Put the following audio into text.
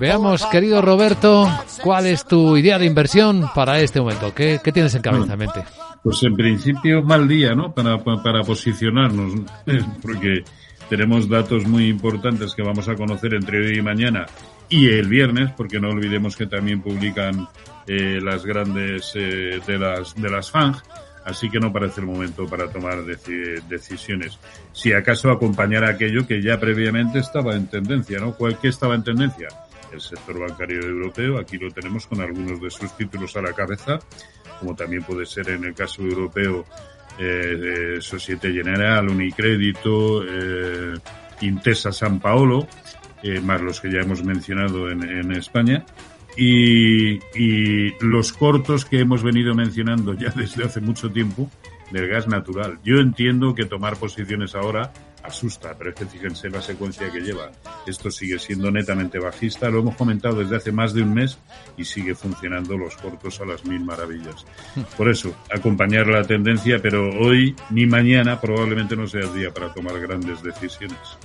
Veamos, querido Roberto, ¿cuál es tu idea de inversión para este momento? ¿Qué, tienes en cabeza, en mente? Pues en principio mal día, ¿no? Para, para posicionarnos, porque tenemos datos muy importantes que vamos a conocer entre hoy y mañana y el viernes, porque no olvidemos que también publican eh, las grandes eh, de las de las FANG, así que no parece el momento para tomar decisiones. Si acaso acompañar aquello que ya previamente estaba en tendencia, ¿no? ¿Cuál que estaba en tendencia? El sector bancario europeo. Aquí lo tenemos con algunos de sus títulos a la cabeza, como también puede ser en el caso europeo eh, Societe General, Unicrédito, eh, Intesa San Paolo, eh, más los que ya hemos mencionado en, en España. Y, y, los cortos que hemos venido mencionando ya desde hace mucho tiempo del gas natural. Yo entiendo que tomar posiciones ahora asusta, pero es que fíjense la secuencia que lleva. Esto sigue siendo netamente bajista, lo hemos comentado desde hace más de un mes y sigue funcionando los cortos a las mil maravillas. Por eso, acompañar la tendencia, pero hoy ni mañana probablemente no sea el día para tomar grandes decisiones.